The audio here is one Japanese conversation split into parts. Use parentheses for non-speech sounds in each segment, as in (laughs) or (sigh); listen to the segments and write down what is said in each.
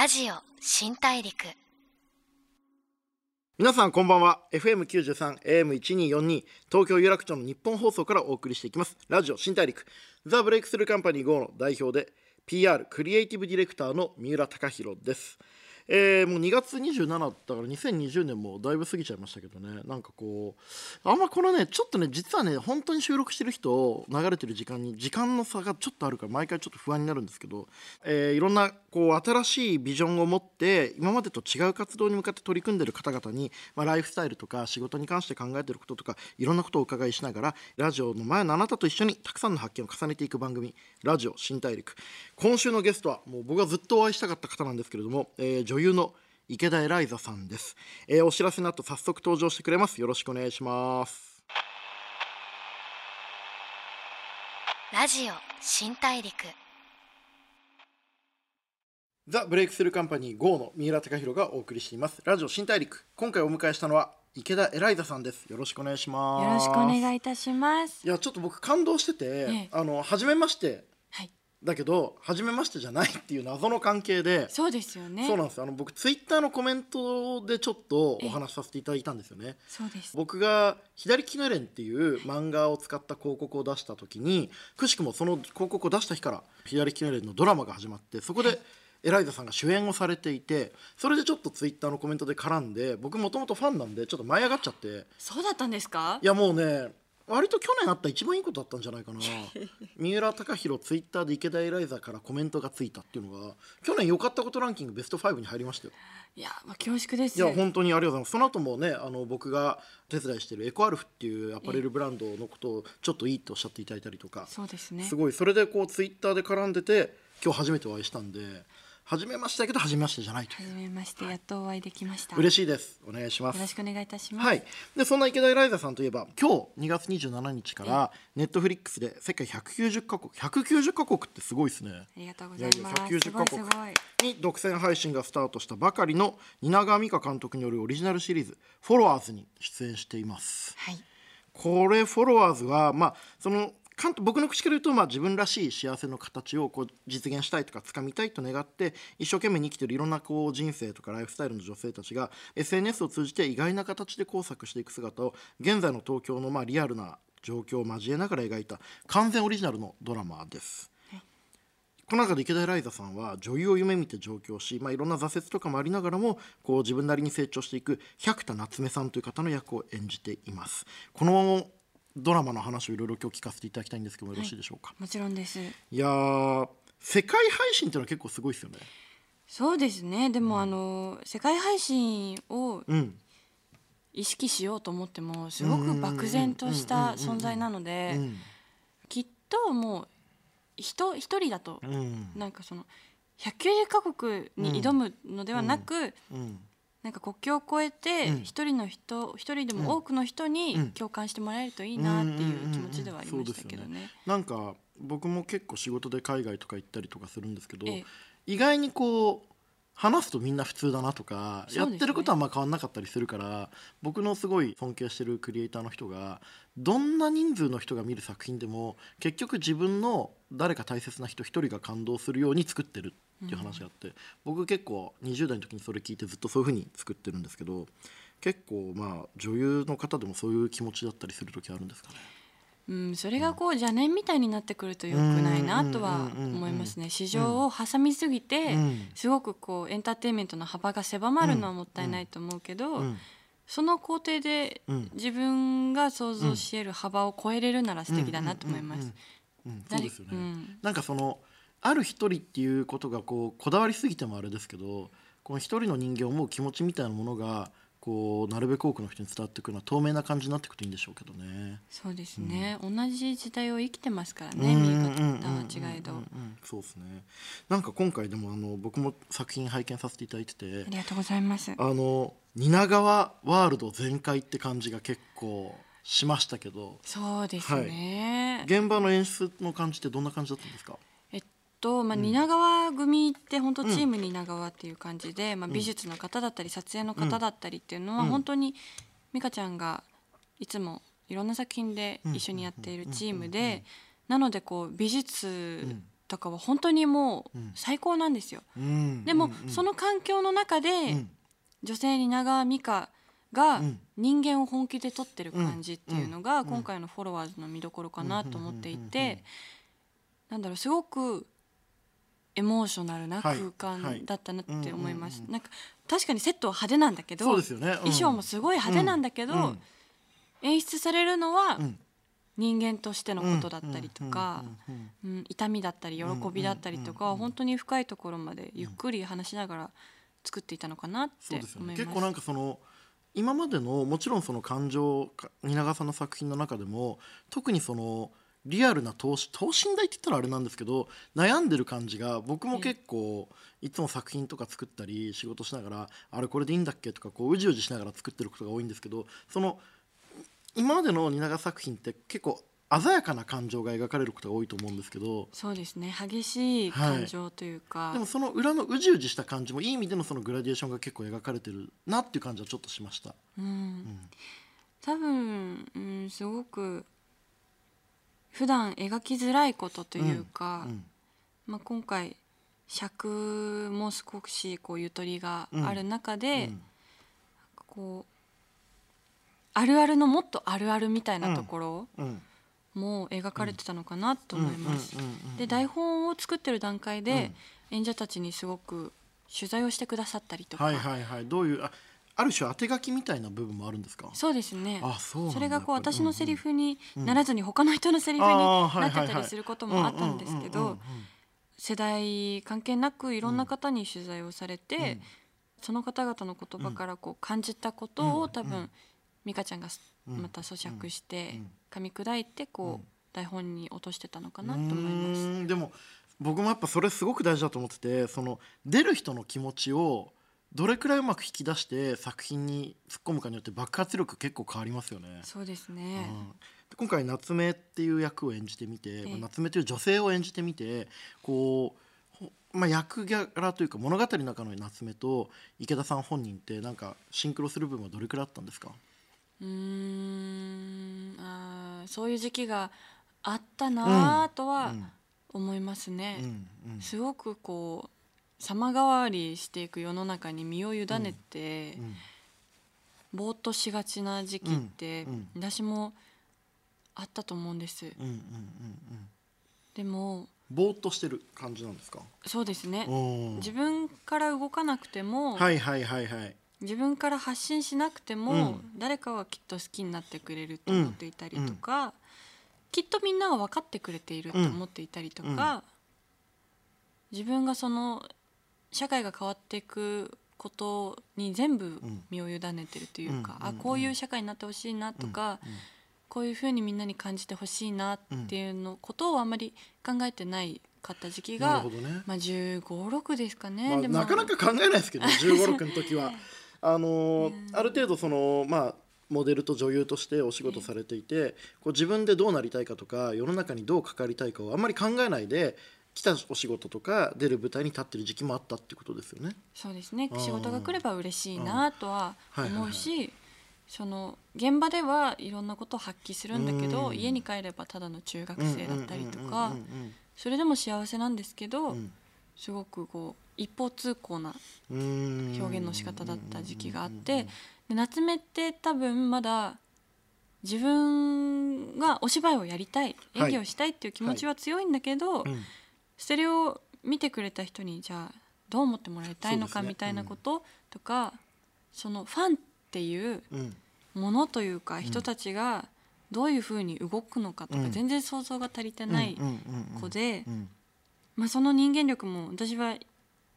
ラジオ新大陸。皆さんこんばんは。FM93 AM1242 東京有楽町の日本放送からお送りしていきます。ラジオ新大陸。ザ・ブレイクスルーカンパニー GO の代表で PR クリエイティブディレクターの三浦貴大です。えー、もう2月27だったから2020年もだいぶ過ぎちゃいましたけどね。なんかこうあんまこのねちょっとね実はね本当に収録してる人流れてる時間に時間の差がちょっとあるから毎回ちょっと不安になるんですけど、えー、いろんなこう新しいビジョンを持って今までと違う活動に向かって取り組んでいる方々に、まあ、ライフスタイルとか仕事に関して考えていることとかいろんなことをお伺いしながらラジオの前のあなたと一緒にたくさんの発見を重ねていく番組「ラジオ新大陸」今週のゲストはもう僕がずっとお会いしたかった方なんですけれども、えー、女優の池田エライザさんです、えー、お知らせの後早速登場してくれます。よろしくお願いします。ラジオ新大陸。ザ・ブレイクスルーカンパニー GO の三浦貴大がお送りしています。ラジオ新大陸。今回お迎えしたのは池田エライザさんです。よろしくお願いします。よろしくお願いいたします。いやちょっと僕感動してて、ええ、あの初めましてだけど初めましてじゃないっていう謎の関係で。そうですよね。そうなんですあの僕ツイッターのコメントでちょっとお話しさせていただいたんですよね。そうです。僕が「左キネレン」っていう漫画を使った広告を出した時にくしくもその広告を出した日から「左キネレン」のドラマが始まってそこで、エライザさんが主演をされていてそれでちょっとツイッターのコメントで絡んで僕もともとファンなんでちょっと舞い上がっちゃって。そうだったんですか？いやもうね割と去年あった一番いいことだったんじゃないかな。(laughs) 三浦貴大ツイッターで池田エライザからコメントがついたっていうのが去年良かったことランキングベスト5に入りましたよ。いや、まあ、恐縮です。いや本当にありがとうございます。その後もねあの僕が手伝いしてるエコアルフっていうアパレルブランドのことをちょっといいとおっしゃっていただいたりとか。そうですね。すごい。それでこうツイッターで絡んでて今日初めてお会いしたんで初めましてだけど初めましてじゃないと初めましてやっとお会いできました。嬉しいです。お願いします。よろしくお願いいたします。はい。でそんな池田エライザさんといえば今日2月27日からネットフリックスで世界190カ国190カ国ってすごいですね。ありがとうございます。190カ国に独占配信がスタートしたばかりの蜷川美香監督によるオリジナルシリーズ「フォロワーズ」に出演しています。はい。これフォロワーズはまあその僕の口から言うと、まあ、自分らしい幸せの形をこう実現したいとか掴みたいと願って一生懸命に生きてるいろんなこう人生とかライフスタイルの女性たちが SNS を通じて意外な形で交錯していく姿を現在の東京のまあリアルな状況を交えながら描いた完全オリジナルのドラマです。この中で池田エライザさんは女優を夢見て上京し、まあ、いろんな挫折とかもありながらもこう自分なりに成長していく百田夏目さんという方の役を演じています。このドラマの話をいろいろ今日聞かせていただきたいんですけどもよろしいでしょうか、もちろんです。いや世界配信っていうのは結構すごいですよね。そうですね。でも、うん、あの世界配信を意識しようと思ってもすごく漠然とした存在なのできっともう人一人だと、うん、なんかその190カ国に挑むのではなく、うん。うんなんか国境を越えて一人の人一、人でも多くの人に共感してもらえるといいなっていう気持ちではありましたけどね。なんか僕も結構仕事で海外とか行ったりとかするんですけど、ええ、意外にこう話すとみんな普通だなとか、ね、やってることはまあ変わんなかったりするから僕のすごい尊敬してるクリエイターの人がどんな人数の人が見る作品でも結局自分の誰か大切な人一人が感動するように作ってるっていう話があって、うん、僕結構20代の時にそれ聞いてずっとそういうふうに作ってるんですけど結構まあ女優の方でもそういう気持ちだったりする時あるんですかね？うん、それがこう邪念みたいになってくるとよくないなとは思いますね。市場を挟みすぎてすごくこうエンターテインメントの幅が狭まるのはもったいないと思うけどその工程で自分が想像し得る幅を超えれるなら素敵だなと思います。そうですよね、うん、なんかそのある一人っていうことがこうこだわりすぎてもあれですけどこの一人の人間を思う気持ちみたいなものがこうなるべく多くの人に伝わってくるのは透明な感じになっていくといいんでしょうけどね。そうですね、うん、同じ時代を生きてますからね見え方は違いど。そうですね。なんか今回でもあの僕も作品拝見させていただいててありがとうございます。あの蜷川ワールド全開って感じが結構しましたけどそうですね、はい、現場の演出の感じってどんな感じだったんですか？と、まあ、蜷川組って本当チーム蜷川っていう感じで、まあ、美術の方だったり撮影の方だったりっていうのは本当に美香ちゃんがいつもいろんな作品で一緒にやっているチームでなのでこう美術とかは本当にもう最高なんですよ。うん。でも、その環境の中で、うん。女性に長美香がうん。人間を本気で撮ってる感じっていうのが、うん。今回のフォロワーズの見どころかなと思っていて、なんだろうすごくエモーショナルなはい空はい。間だったなって思います。なんか確かにセットは派手なんだけど、そうですよね、うん。衣装もすごい派手なんだけど、うん。演出されるのはうん。人間としてのことだったりとか、うん痛みだったり喜びだったりとか、本当に深いところまでゆっくり話しながら作っていたのかなって思います。ね。結構なんかその今までのもちろんその感情か蜷川さんの作品の中でも特にそのリアルな等身等身大って言ったらあれなんですけど悩んでる感じが僕も結構いつも作品とか作ったり仕事しながらあれこれでいいんだっけとかこううじうじしながら作ってることが多いんですけどその今までの蜷川作品って結構鮮やかな感情が描かれることが多いと思うんですけどそうですね。激しい感情というか、でもその裏のうじうじした感じもいい意味でのそのグラデーションが結構描かれてるなっていう感じはちょっとしました。うん。多分、うん、すごく普段描きづらいことというか、うんまあ、今回尺も少しこうゆとりがある中で、うんこうあるあるのもっとあるあるみたいなところうんも描かれてたのかなと思います。うんうんうんうんで台本を作ってる段階で、演者たちにすごく取材をしてくださったりとか、はいはいはい。どういうあある種当て書きみたいな部分もあるんですか？そうですね。あそうそれがこう私のセリフにならずに他の人のセリフになってたりすることもあったんですけど世代関係なくいろんな方に取材をされて、その方々の言葉からこう感じたことを多分美香ちゃんがうん。また咀嚼してうん。噛み砕いてこう台本に落としてたのかなうと思います。でも僕もやっぱそれすごく大事だと思っててその出る人の気持ちをどれくらいうまく引き出して作品に突っ込むかによって爆発力結構変わりますよね。そうですうね。んで今回夏目っていう役を演じてみて、ええまあ夏目という女性を演じてみてこう、ほまあ、役柄というか物語の中の夏目と池田さん本人ってなんかシンクロする部分はどれくらいあったんですか？うーんあーそういう時期があったなぁとはうん思いますね。うんうんすごくこう様変わりしていく世の中に身を委ねて、うんぼーっとしがちな時期って、うん私もあったと思うんです。うんうんうんうん。でもぼーっとしてる感じなんですか？そうですね。うん自分から動かなくても、はいはいはいはい。自分から発信しなくても、うん。誰かはきっと好きになってくれると思っていたりとか、きっとみんなが分かってくれていると思っていたりとか、自分がその社会が変わっていくことに全部身を委ねてるというか、うん。あこういう社会になってほしいなとか、こういうふうにみんなに感じてほしいなっていうのことをあまり考えてないかった時期が、ね、まあ、1 5 6ですかね。まあ、でもなかなか考えないですけど1 5 6の時は。(laughs) あのーある程度そのまあモデルと女優としてお仕事されていてこう自分でどうなりたいかとか世の中にどう関わりたいかをあんまり考えないで来たお仕事とか出る舞台に立ってる時期もあったってことですよね。そうですね。うん仕事が来れば嬉しいなとはうん。はいはいはい。思うしその現場ではいろんなことを発揮するんだけどうん。家に帰ればただの中学生だったりとかそれでも幸せなんですけどうん。すごくこう一方通行な表現の仕方だった時期があってで夏目って多分まだ自分がお芝居をやりたいはい。演技をしたいっていう気持ちは強いんだけど、うんそれを見てくれた人にじゃあどう思ってもらいたいのかみたいなこととかそのファンっていううん。ものというか人たちがどういうふうに動くのかとかうん。全然想像が足りてない子でうん。まあその人間力も私は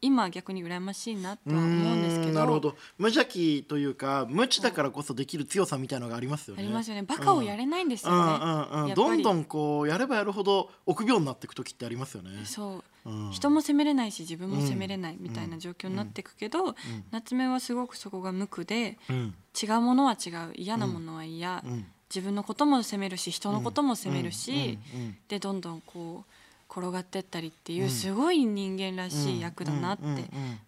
今逆に羨ましいなとは思うんですけど。なるほど。無邪気というか無知だからこそできる強さみたいなのがありますよね。ありますよねバカをやれないんですうん。よねどんどんこうやればやるほど臆病になっていく時ってありますよね。そう。うん。人も責めれないし自分も責めれないみたいな状況になっていくけどん。夏目はすごくそこが無垢でうん。違うものは違う嫌なものは嫌、うん。自分のことも責めるし人のことも責めるし、うん。うん。でどんどんこう転がってったりっていうすごい人間らしい役だなって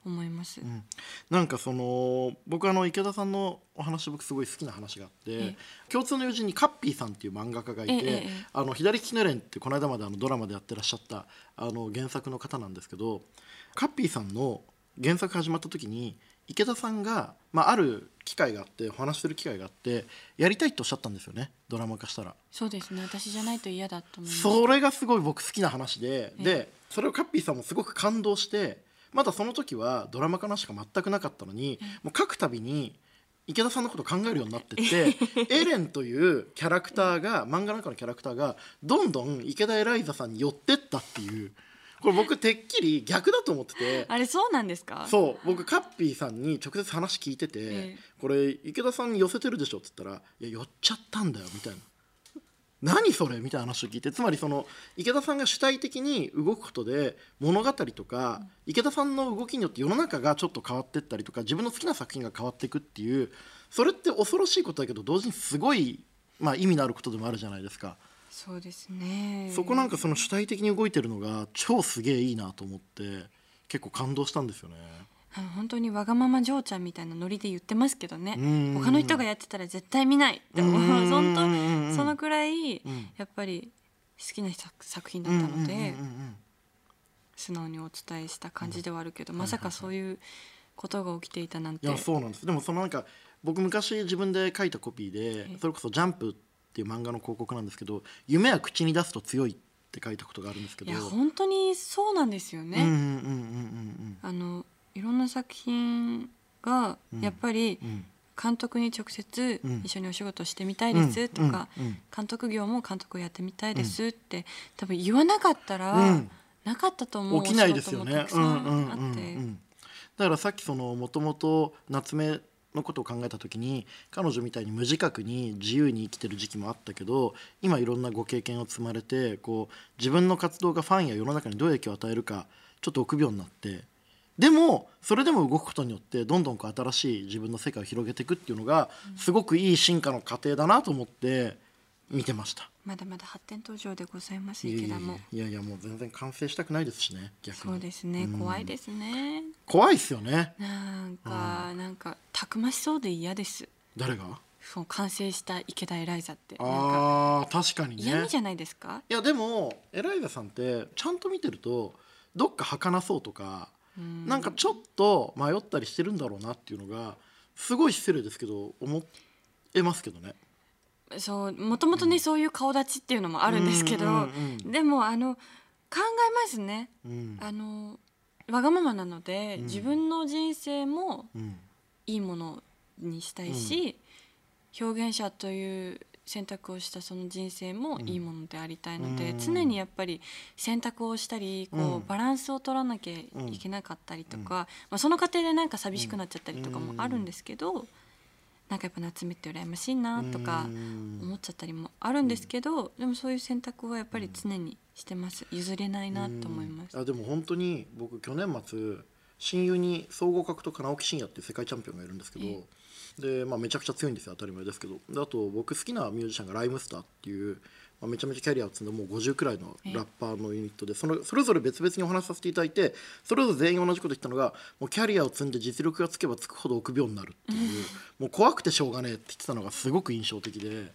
思います。うん。なんかその僕あの池田さんのお話僕すごい好きな話があって共通の友人にカッピーさんっていう漫画家がいて、ええあの左利きのエレンってこの間まであのドラマでやってらっしゃったあの原作の方なんですけどカッピーさんの原作始まった時に池田さんが、まあ、ある機会があってお話しする機会があってやりたいっておっしゃったんですよねドラマ化したら。そうですね私じゃないと嫌だと思います。それがすごい僕好きな話で、えでそれをカッピーさんもすごく感動してまだその時はドラマ化なしか全くなかったのに、もう書くたびに池田さんのこと考えるようになってってエレンというキャラクターが漫画の中のキャラクターがどんどん池田エライザさんに寄ってったっていうこれ僕てっきり逆だと思ってて。あれそうなんですか？そう。僕カッピーさんに直接話聞いてて、ええ。これ池田さんに寄せてるでしょって言ったら「いや寄っちゃったんだよ」みたいな。何それ？みたいな話を聞いてつまりその池田さんが主体的に動くことで物語とか、池田さんの動きによって世の中がちょっと変わってったりとか自分の好きな作品が変わっていくっていうそれって恐ろしいことだけど同時にすごい、まあ、意味のあることでもあるじゃないですか。そうですね。そこなんかその主体的に動いてるのが超すげえいいなと思って結構感動したんですよね。あの本当にわがまま嬢ちゃんみたいなノリで言ってますけどね。うん。他の人がやってたら絶対見ないって思ううん。本 (laughs) 当そのくらいん。やっぱり好きな作作品だったので素直にお伝えした感じではあるけどまさかそういうことが起きていたなん。ていやそうなんですでもそのなんか僕昔自分で書いたコピーでえそれこそ「ジャンプ」っていう漫画の広告なんですけど「夢は口に出すと強い」って書いたことがあるんですけど。いや本当にそうなんですよね。あのいろんな作品がうん。やっぱり監督に直接うん。一緒にお仕事してみたいですとか監督業も監督をやってみたいですって多分言わなかったらうん。なかったと思う起きないですよね。あってんだからさっきそのもともと夏目のことを考えた時に彼女みたいに無自覚に自由に生きてる時期もあったけど今いろんなご経験を積まれてこう自分の活動がファンや世の中にどう影響を与えるかちょっと臆病になってでもそれでも動くことによってどんどんこう新しい自分の世界を広げていくっていうのがすごくいい進化の過程だなと思って見てました。まだまだ発展途上でございます池田も。いやいやもう全然完成したくないですしね逆に。そうですね。うん。怖いですね。怖いっすよね。なんかなんかたくましそうで嫌です。誰が？そう完成した池田エライザって。あー確かにね。嫌味じゃないですか？いやでもエライザさんってちゃんと見てるとどっか儚そうとか、うん。なんかちょっと迷ったりしてるんだろうなっていうのがすごい失礼ですけど思えますけどね。そうもともとね、そういう顔立ちっていうのもあるんですけど、でもあの考えますね。うん。あのわがままなので、うん。自分の人生もうん。いいものにしたいし、表現者という選択をしたその人生もいいものでありたいので、うん。常にやっぱり選択をしたりこう、うん。バランスを取らなきゃいけなかったりとか、まあ、その過程でなんか寂しくなっちゃったりとかもあるんですけど、なんかやっぱ夏目って羨ましいなとかうん。思っちゃったりもあるんですけど、でもそういう選択はやっぱり常にしてます。譲れないなと思います。あでも本当に僕去年末親友に総合格闘家直木真也っていう世界チャンピオンがいるんですけど、でまあ、めちゃくちゃ強いんですよ当たり前ですけど。であと僕好きなミュージシャンがライムスターっていう、まあ、めちゃめちゃキャリアを積んでもう50くらいのラッパーのユニットでそのそれぞれ別々にお話しさせていただいてそれぞれ全員同じこと言ったのがもうキャリアを積んで実力がつけばつくほど臆病になるっていうもう怖くてしょうがねえって言ってたのがすごく印象的で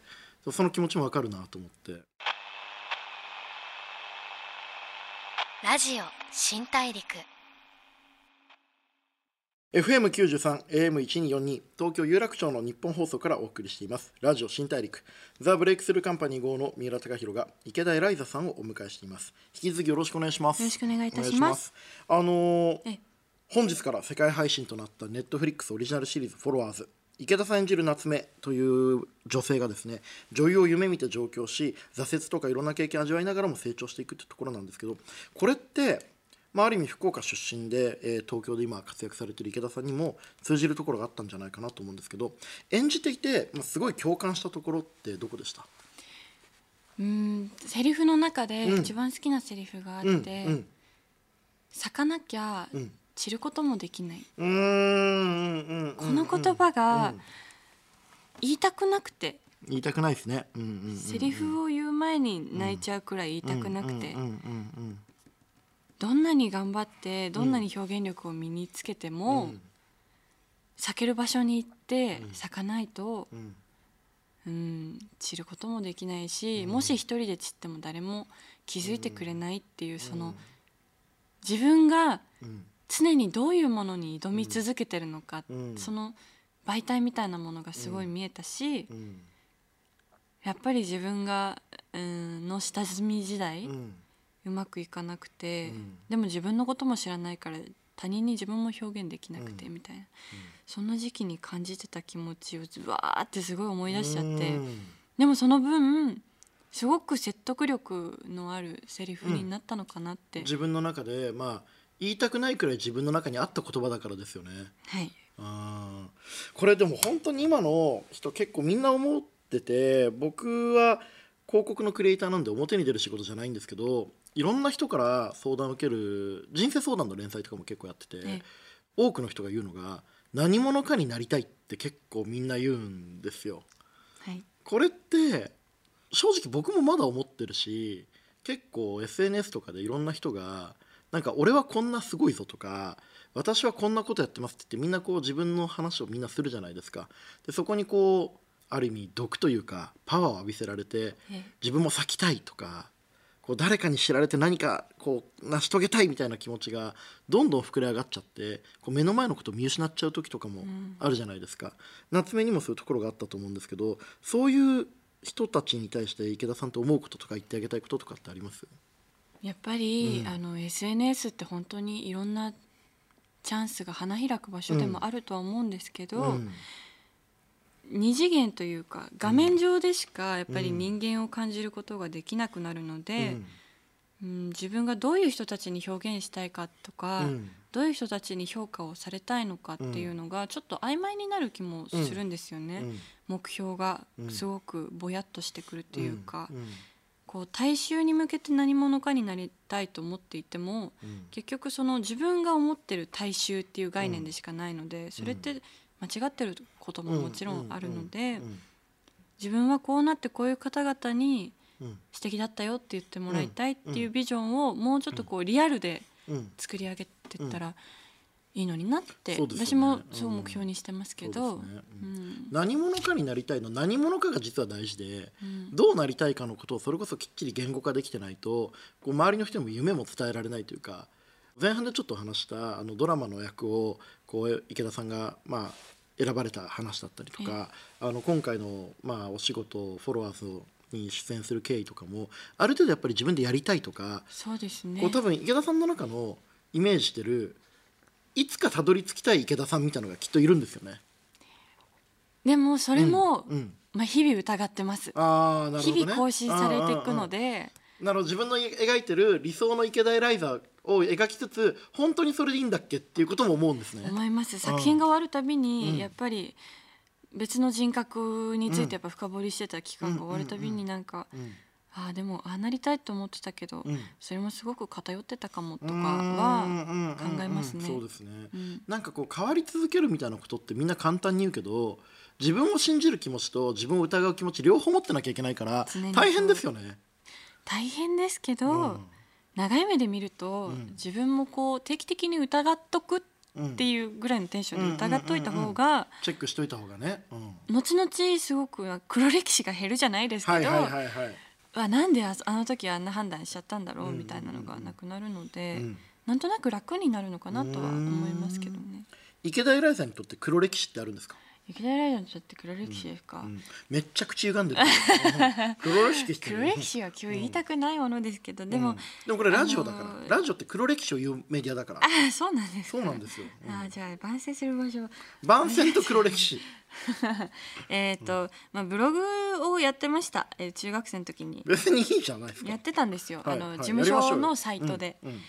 その気持ちもわかるなと思って。ラジオ新大陸 FM93 AM1242 東京有楽町の日本放送からお送りしています。ラジオ新大陸ザ・ブレイクスルーカンパニー号の三浦貴大が池田エライザさんをお迎えしています。引き続きよろしくお願いします。よろしくお願いいたします。ます。あのーえ本日から世界配信となったネットフリックスオリジナルシリーズ「フォロワーズ」池田さん演じる夏目という女性がですね女優を夢見て上京し挫折とかいろんな経験を味わいながらも成長していくってところなんですけどこれって、まあ、ある意味福岡出身で、えー東京で今活躍されている池田さんにも通じるところがあったんじゃないかなと思うんですけど演じていて、まあ、すごい共感したところってどこでした？うんセリフの中でうん。一番好きなセリフがあうんって、うん咲かなきゃうん。散ることもできない、この言葉が言いたくなくて。言いたくないですね、うんうんうんうん、セリフを言う前に泣いちゃうくらい言いたくなくて、うんうんうんどんなに頑張ってどんなに表現力を身につけても、うん。咲ける場所に行って咲かないと、うん。うん、散ることもできないし、もし一人で散っても誰も気づいてくれないっていうその自分がうん。常にどういうものに挑み続けてるのか、うん。その媒体みたいなものがすごい見えたし、うん。やっぱり自分が、うん、の下積み時代、ううんまくいかなくて、うん。でも自分のことも知らないから他人に自分も表現できなくてみたいな、そんな時期に感じてた気持ちをずわーってすごい思い出しちゃって、うん。でもその分すごく説得力のあるセリフになったのかなって、自分の中でまあ言いたくないくらい自分の中にあった言葉だからですよね。はい。あー。これでも本当に今の人結構みんな思ってて僕は広告のクリエイターなんで表に出る仕事じゃないんですけどいろんな人から相談を受ける人生相談の連載とかも結構やってて、ええ。多くの人が言うのが何者かになりたいって結構みんな言うんですよ。はい。これって正直僕もまだ思ってるし結構 SNS とかでいろんな人がなんか俺はこんなすごいぞとか私はこんなことやってますって言ってみんなこう自分の話をみんなするじゃないですか。でそこにこうある意味毒というかパワーを浴びせられてえ。自分も咲きたいとかこう誰かに知られて何かこう成し遂げたいみたいな気持ちがどんどん膨れ上がっちゃってこう目の前のことを見失っちゃう時とかもあるじゃないですか、夏目にもそういうところがあったと思うんですけどそういう人たちに対して池田さんと思うこととか言ってあげたいこととかってあります？やっぱり、あの SNS って本当にいろんなチャンスが花開く場所でもあるとは思うんですけど、うん二次元というか画面上でしかやっぱり人間を感じることができなくなるので、うん。自分がどういう人たちに表現したいかとか、うん。どういう人たちに評価をされたいのかっていうのがちょっと曖昧になる気もするんですよね、うん。目標がうんすごくぼやっとしてくるっていうか、うん。こう大衆に向けて何者かになりたいと思っていても、うん。結局その自分が思ってる大衆っていう概念でしかないので、それって間違ってることももちろんあるので、うん。自分はこうなってこういう方々にうん。素敵だったよって言ってもらいたいっていうビジョンをもうちょっとこうリアルでうん。作り上げてったらいいのになって、ね。私もそう目標にしてますけど、そうん。何者かになりたいの？何者かが実は大事で、うん。どうなりたいかのことをそれこそきっちり言語化できてないとこう周りの人にも夢も伝えられないというか前半でちょっと話したあのドラマの役をこう池田さんがまあ選ばれた話だったりとかあの今回のまあお仕事フォロワーズに出演する経緯とかもある程度やっぱり自分でやりたいとかそうですね。こう多分池田さんの中のイメージしてるいつかたどり着きたい池田さんみたいなのがきっといるんですよね。でもそれも、うんうん。まあ、日々疑ってます、あーなるほどね。日々更新されていくので。でなるほど。自分の描いてる理想の池田エライザを描きつつ本当にそれでいいんだっけっていうことも思うんですね。思います。作品が終わるたびに、うん。やっぱり別の人格についてやっぱ深掘りしてた期間が終わるたびになんか、うん。ああでもああなりたいと思ってたけど、うん。それもすごく偏ってたかもとかうん。は考えますね。そうですね、うん。なんかこう変わり続けるみたいなことってみんな簡単に言うけど自分を信じる気持ちと自分を疑う気持ち両方持ってなきゃいけないから大変ですよね。大変ですけど、うん長い目で見ると、うん。自分もこう定期的に疑っとくっていうぐらいのテンションで疑っといた方がチェックしといた方がね。うん。後々すごく黒歴史が減るじゃないですけど、はいはいはいはい。わなんでああの時あんな判断しちゃったんだろううん。みたいなのがなくなるので、うん。なんとなく楽になるのかなとは思いますけどね。池田エライザにとって黒歴史ってあるんですか、池田ライダーにとって黒歴史ですか、うんめっちゃ口歪んでる。う (laughs) ん黒歴史黒歴史は今日言いたくないものですけど、でも、うん。でもこれラジオだから、あのーラジオって黒歴史を言うメディアだから。ああそうなんですか？そうなんですよ、うん。ああじゃあ番宣する場所。番宣と黒歴史。(laughs) えっ、と、まあブログをやってました、えー中学生の時に。別にいいじゃないですか。やってたんですよ、はい。あのはい。事務所のサイトで、うん。うん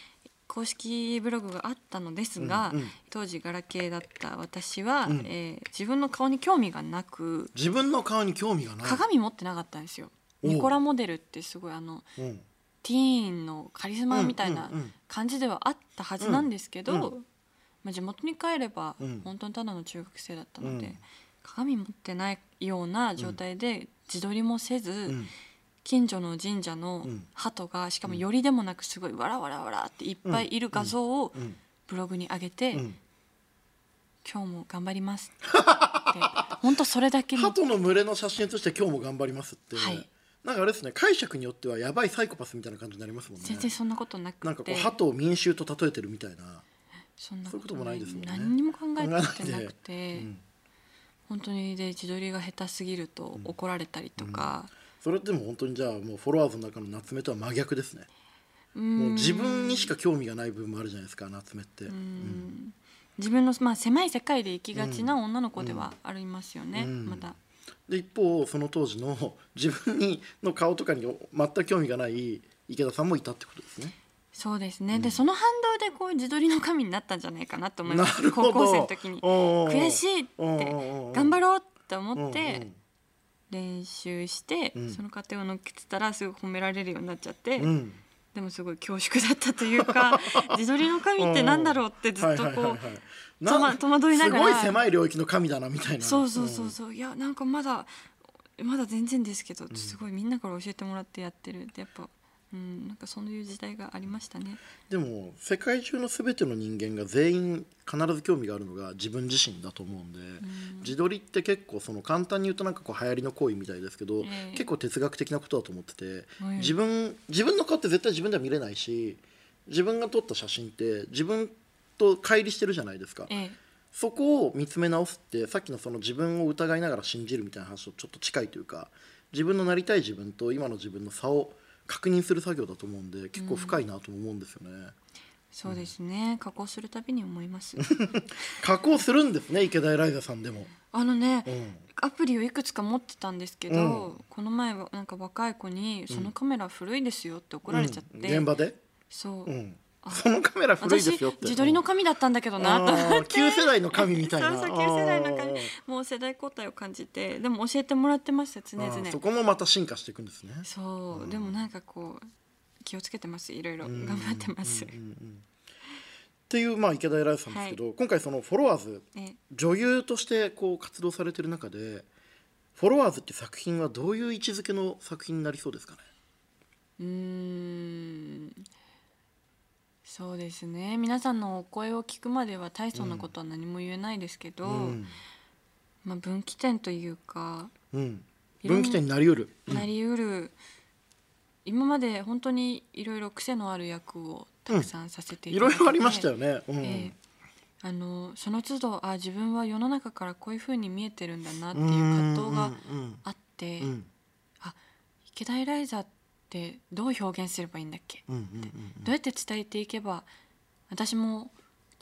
公式ブログがあったのですが、うんうん。当時ガラケーだった私は、うん。えー自分の顔に興味がなく自分の顔に興味がない。鏡持ってなかったんですよ。ニコラモデルってすごいあのうん。ティーンのカリスマみたいな感じではあったはずなんですけど、うん。うまあ、地元に帰ればうん。本当にただの中学生だったので、うん。鏡持ってないような状態で自撮りもせず、うん近所の神社のうん。鳩がしかもよりでもなくすごいわらわらわらっていっぱいいる画像をうん。ブログに上げて、うん。今日も頑張りますって。(laughs) 本当それだけの鳩の群れの写真として今日も頑張りますって、はい。なんかあれですね。解釈によってはやばいサイコパスみたいな感じになりますもんね。全然そんなことなくて。なんかこう鳩を民衆と例えてるみたいな、そんなそういうこともないですもんね。何にも考えてなくて、うん。本当にで自撮りが下手すぎると怒られたりとか、それでも本当にじゃあもうフォロワーズの中の夏目とは真逆ですね。うん。もう自分にしか興味がない部分もあるじゃないですか夏目って、うん。自分の、まあ、狭い世界で生きがちな女の子ではありますよね、うん。まだ。で一方その当時の (laughs) 自分にの顔とかに全く興味がない池田さんもいたってことですね。そうですね、でその反動でこう自撮りの神になったんじゃないかなと思います。高校生の時に。悔しいって頑張ろうってうんうん思って練習して、うん。その過程を乗っけてたらすごい褒められるようになっちゃって、うん。でもすごい恐縮だったというか (laughs) 自撮りの神ってなんだろうってずっとこう戸惑いながら。すごい狭い領域の神だなみたいなそうそうそうそう。いやなんかまだまだ全然ですけどすごいみんなから教えてもらってやってる。ってやっぱうんなんかそういう時代がありましたね。でも世界中の全ての人間が全員必ず興味があるのが自分自身だと思うんで、自撮りって結構その簡単に言うとなんかこう流行りの行為みたいですけど、ええ結構哲学的なことだと思ってて、はい自分自分の顔って絶対自分では見れないし自分が撮った写真って自分と乖離してるじゃないですか。ええそこを見つめ直すってさっきのその自分を疑いながら信じるみたいな話とちょっと近いというか自分のなりたい自分と今の自分の差を確認する作業だと思うんで結構深いなとも思うんですよね。そうですね。加工するたびに思います。(laughs) 加工するんですね池田エライザさんでも。あのね、うん。アプリをいくつか持ってたんですけど、うん。この前はなんか若い子に「そのカメラ古いですよ」って怒られちゃって、うん。現場で、そう、うん、あ (laughs) そのカメラ古いで私すよって。自撮りの神だったんだけどなと思って。旧世代の神みたいな。(laughs) そうそう旧世代の神。もう世代交代を感じてでも教えてもらってました常々。そこもまた進化していくんですね。そう、でもなんかこう気をつけてますいろいろ。うん。頑張ってます、うんうんうんっていう、まあ、池田エライザさんですけど、今回そのフォロワーズえ。女優としてこう活動されてる中でフォロワーズって作品はどういう位置づけの作品になりそうですかね？うーんそうですね。皆さんのお声を聞くまでは大層なことは何も言えないですけど、うん。まあ、分岐点というかうん、分岐点になりうる、なりうる、今まで本当にいろいろ癖のある役をたくさんさせていいただいて、ろいろありましたよね、うん。ええ。あのその都度あ自分は世の中からこういうふうに見えてるんだなっていう葛藤がうんあって、うん。うん。あ池田エライザってどう表現すればいいんだっけ、うんうんうんどうやって伝えていけば私も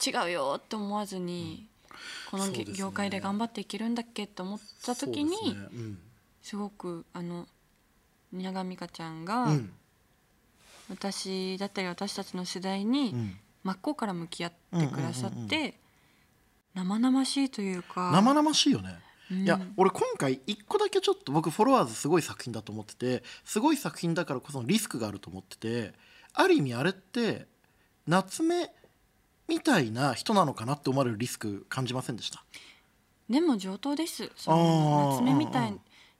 違うよって思わずに、このね。業界で頑張っていけるんだっけって思った時にすね。うん。すごくあの蜷川美香ちゃんが、うん。私だったり私たちの世代にうん。真っ向から向き合ってくださって、生々しいというか。生々しいよね、うんいや俺今回一個だけちょっと僕フォロワーズすごい作品だと思っててすごい作品だからこそのリスクがあると思っててある意味あれって夏目みたいな人なのかなって思われるリスク感じませんでした？でも上等です。そあのー。夏目みたい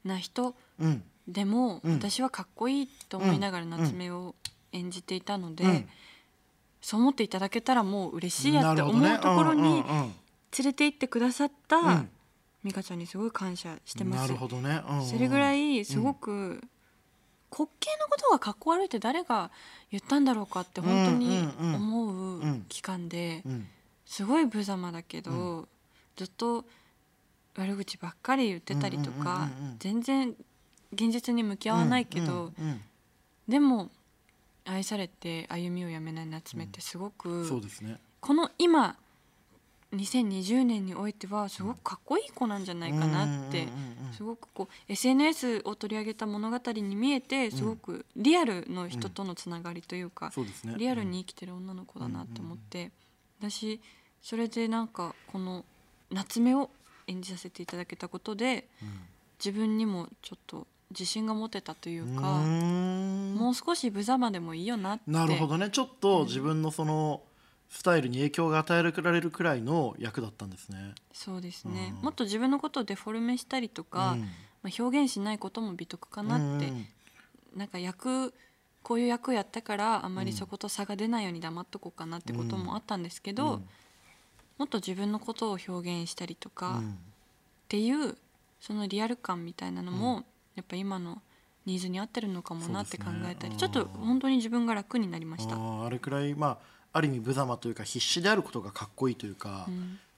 な人うん。でも、うん。私はかっこいいと思いながら夏目を演じていたので、うん。そう思っていただけたらもう嬉しいやって思うところに連れて行ってくださったうん美香ちゃんにすごい感謝してます。なるほどね、うんうん。それぐらいすごく滑稽なことがかっこ悪いって誰が言ったんだろうかって本当に思う期間でうん。すごい無様だけど、うずっと悪口ばっかり言ってたりとか、全然現実に向き合わないけど、でも愛されて歩みをやめない夏目ってすごく、そうですね。この今2020年においてはすごくかっこいい子なんじゃないかなって、すごくこう SNS を取り上げた物語に見えてすごくリアルの人とのつながりというか、リアルに生きてる女の子だなって思って、私それでなんかこの夏目を演じさせていただけたことで自分にもちょっと自信が持てたといううんか、うん。もう少し無様でもいいよなって。なるほどね。ちょっと自分のそのスタイルに影響が与えられるくらいの役だったんですね。そうですね、うん。もっと自分のことをデフォルメしたりとか、まあ、表現しないことも美徳かなって、うん。なんか役こういう役やったからあんまりそこと差が出ないように黙っとこうかなってこともあったんですけど、うん。もっと自分のことを表現したりとか、っうん。ていうそのリアル感みたいなのも、やっぱ今のニーズに合ってるのかもなって考えたり、ちょっと本当に自分が楽になりました。あれくらいまあある意味無様というか必死であることがかっこいいというか、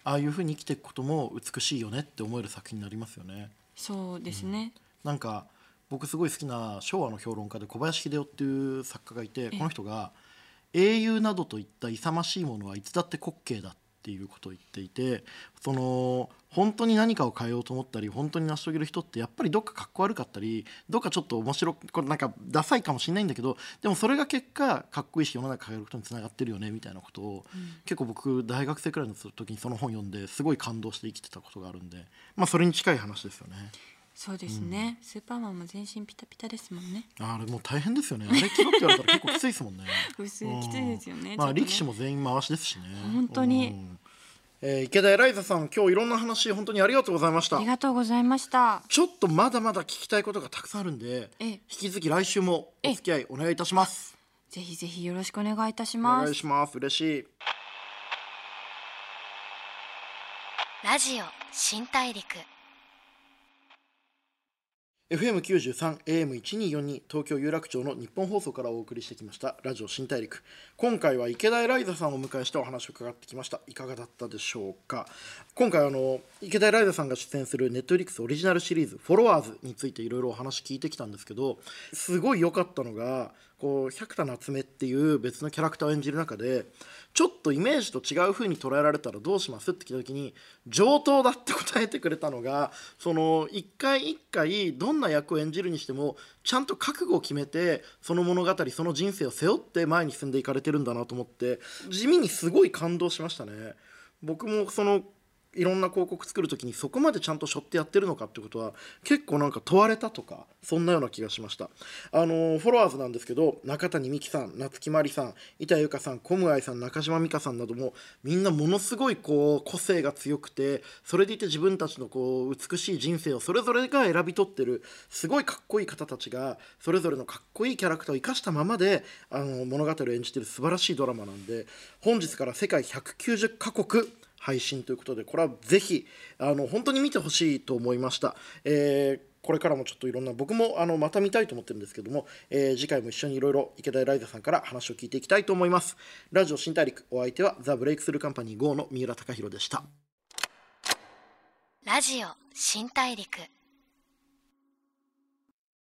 ああいうふうに生きていくことも美しいよねって思える作品になりますよね。そうですね、なんか僕すごい好きな昭和の評論家で小林秀夫っていう作家がいてこの人が「英雄などといった勇ましいものはいつだって滑稽だ」っていうことを言っていてその本当に何かを変えようと思ったり本当に成し遂げる人ってやっぱりどっかかっこ悪かったりどっかちょっと面白くこれなんかダサいかもしれないんだけどでもそれが結果かっこいいし世の中変えることにつながってるよねみたいなことを、結構僕大学生くらいの時にその本読んですごい感動して生きてたことがあるんでまあそれに近い話ですよね。そうですね、スーパーマンも全身ピタピタですもんねあれもう大変ですよね。あれ着ろって言われたら結構きついですもんね。(laughs) 薄いうんきついですよねまあちょっとね力士も全員回しですしね。本当にうん。えー池田エライザさん、今日いろんな話本当にありがとうございましたあり。がとうございましたちょっとまだまだ聞きたいことがたくさんあるんで、ええ引き続き来週もお付き合いお願いいたします。ぜひぜひよろしくお願いいたしおます願いします。嬉しい。ラジオ新大陸 FM93 AM1242 東京有楽町の日本放送からお送りしてきました。ラジオ新大陸。今回は池田エライザさんをお迎えしてお話を伺ってきました。いかがだったでしょうか？今回あの池田エライザさんが出演するネットフリックスオリジナルシリーズ「フォロワーズ」についていろいろお話聞いてきたんですけどすごい良かったのがこう百田夏目っていう別のキャラクターを演じる中でちょっとイメージと違う風に捉えられたらどうしますって聞いた時に上等だって答えてくれたのがその一回一回どんな役を演じるにしてもちゃんと覚悟を決めてその物語その人生を背負って前に進んでいかれてるんだなと思って地味にすごい感動しましたね。僕もそのいろんな広告作る時にそこまでちゃんと背負ってやってるのかってことは結構なんか問われたとかそんなような気がしました。あのフォロワーズなんですけど中谷美紀さん夏木マリさん板由香さん小向愛さん中島美嘉さんなどもみんなものすごいこう個性が強くてそれでいて自分たちのこう美しい人生をそれぞれが選び取ってるすごいかっこいい方たちがそれぞれのかっこいいキャラクターを生かしたままであの物語を演じてる素晴らしいドラマなんで本日から世界190カ国配信ということでこれはぜひあの本当に見てほしいと思いました。えーこれからもちょっといろんな僕もあのまた見たいと思ってるんですけども、えー次回も一緒にいろいろ池田エライザさんから話を聞いていきたいと思います。ラジオ新大陸お相手はザ・ブレイクスルーカンパニー GO の三浦貴大でした。ラジオ新大陸。